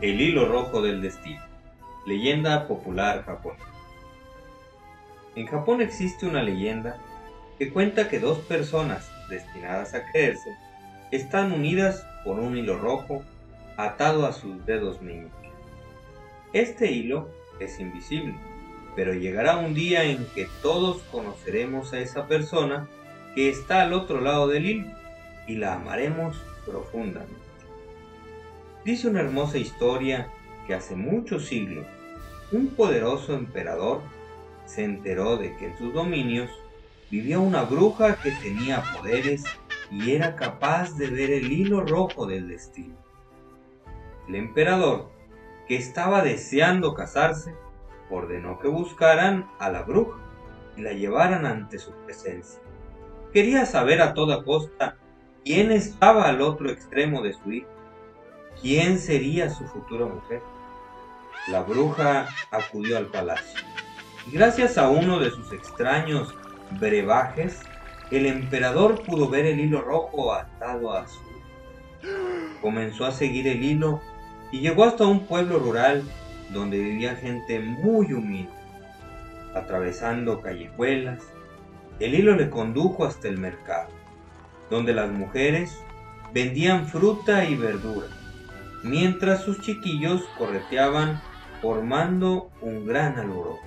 El hilo rojo del destino. Leyenda popular japonesa. En Japón existe una leyenda que cuenta que dos personas destinadas a creerse están unidas por un hilo rojo atado a sus dedos meñiques. Este hilo es invisible, pero llegará un día en que todos conoceremos a esa persona que está al otro lado del hilo y la amaremos profundamente. Dice una hermosa historia que hace muchos siglos un poderoso emperador se enteró de que en sus dominios vivía una bruja que tenía poderes y era capaz de ver el hilo rojo del destino. El emperador, que estaba deseando casarse, ordenó que buscaran a la bruja y la llevaran ante su presencia. Quería saber a toda costa quién estaba al otro extremo de su hijo quién sería su futura mujer. La bruja acudió al palacio y gracias a uno de sus extraños brebajes, el emperador pudo ver el hilo rojo atado a su. Comenzó a seguir el hilo y llegó hasta un pueblo rural donde vivía gente muy humilde. Atravesando callejuelas, el hilo le condujo hasta el mercado, donde las mujeres vendían fruta y verdura mientras sus chiquillos correteaban formando un gran alboroto.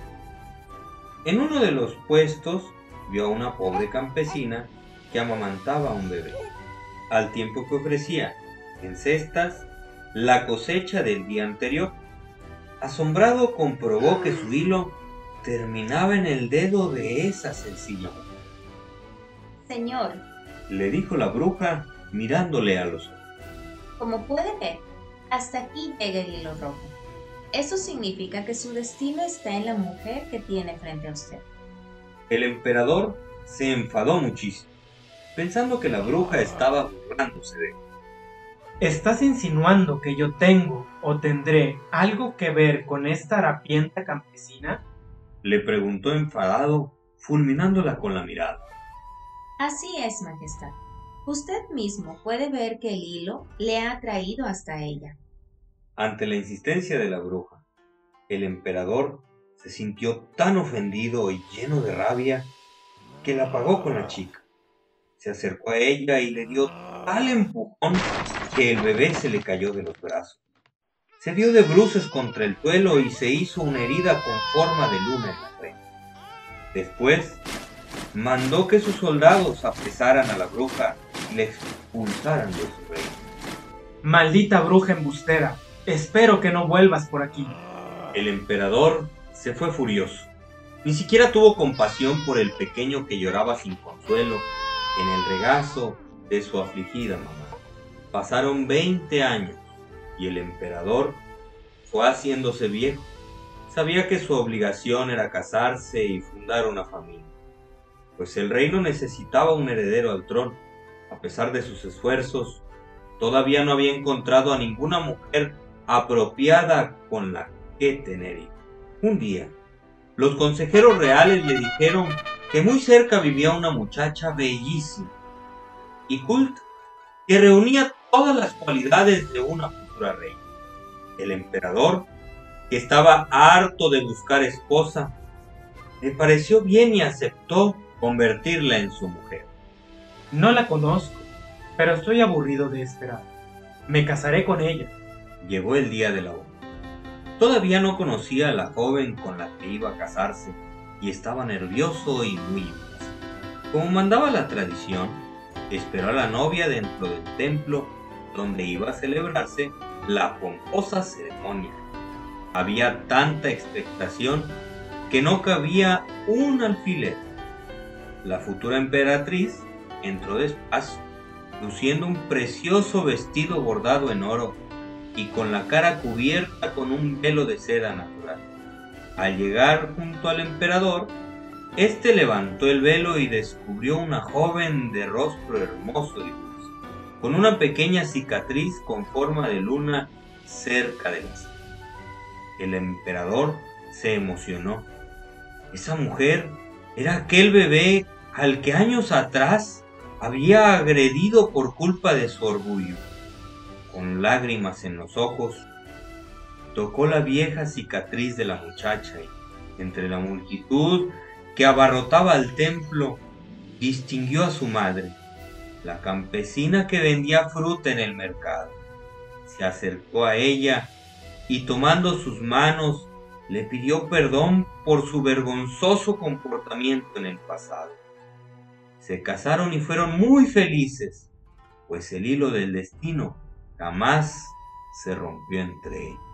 En uno de los puestos vio a una pobre campesina que amamantaba a un bebé, al tiempo que ofrecía en cestas la cosecha del día anterior. Asombrado comprobó que su hilo terminaba en el dedo de esa sencilla mujer. Señor, le dijo la bruja mirándole a los ojos. Como puede ver, hasta aquí llega el hilo rojo. Eso significa que su destino está en la mujer que tiene frente a usted. El emperador se enfadó muchísimo, pensando que la bruja estaba burlándose de él. ¿Estás insinuando que yo tengo o tendré algo que ver con esta harapienta campesina? Le preguntó enfadado, fulminándola con la mirada. Así es, Majestad. Usted mismo puede ver que el hilo le ha traído hasta ella. Ante la insistencia de la bruja, el emperador se sintió tan ofendido y lleno de rabia que la apagó con la chica. Se acercó a ella y le dio tal empujón que el bebé se le cayó de los brazos. Se dio de bruces contra el suelo y se hizo una herida con forma de luna en la frente. Después, mandó que sus soldados apresaran a la bruja y la expulsaran de su reino. Maldita bruja embustera, Espero que no vuelvas por aquí. El emperador se fue furioso. Ni siquiera tuvo compasión por el pequeño que lloraba sin consuelo en el regazo de su afligida mamá. Pasaron 20 años y el emperador fue haciéndose viejo. Sabía que su obligación era casarse y fundar una familia, pues el reino necesitaba un heredero al trono. A pesar de sus esfuerzos, todavía no había encontrado a ninguna mujer apropiada con la que tener. Un día, los consejeros reales le dijeron que muy cerca vivía una muchacha bellísima y culta, que reunía todas las cualidades de una futura reina. El emperador, que estaba harto de buscar esposa, le pareció bien y aceptó convertirla en su mujer. No la conozco, pero estoy aburrido de esperar. Me casaré con ella llegó el día de la boda. Todavía no conocía a la joven con la que iba a casarse y estaba nervioso y muy impaciente. Como mandaba la tradición, esperó a la novia dentro del templo donde iba a celebrarse la pomposa ceremonia. Había tanta expectación que no cabía un alfiler. La futura emperatriz entró despacio, luciendo un precioso vestido bordado en oro y con la cara cubierta con un velo de seda natural. Al llegar junto al emperador, éste levantó el velo y descubrió una joven de rostro hermoso y dulce, con una pequeña cicatriz con forma de luna cerca de la El emperador se emocionó. Esa mujer era aquel bebé al que años atrás había agredido por culpa de su orgullo con lágrimas en los ojos, tocó la vieja cicatriz de la muchacha y, entre la multitud que abarrotaba el templo, distinguió a su madre, la campesina que vendía fruta en el mercado. Se acercó a ella y tomando sus manos le pidió perdón por su vergonzoso comportamiento en el pasado. Se casaron y fueron muy felices, pues el hilo del destino jamás se rompió entre ellos.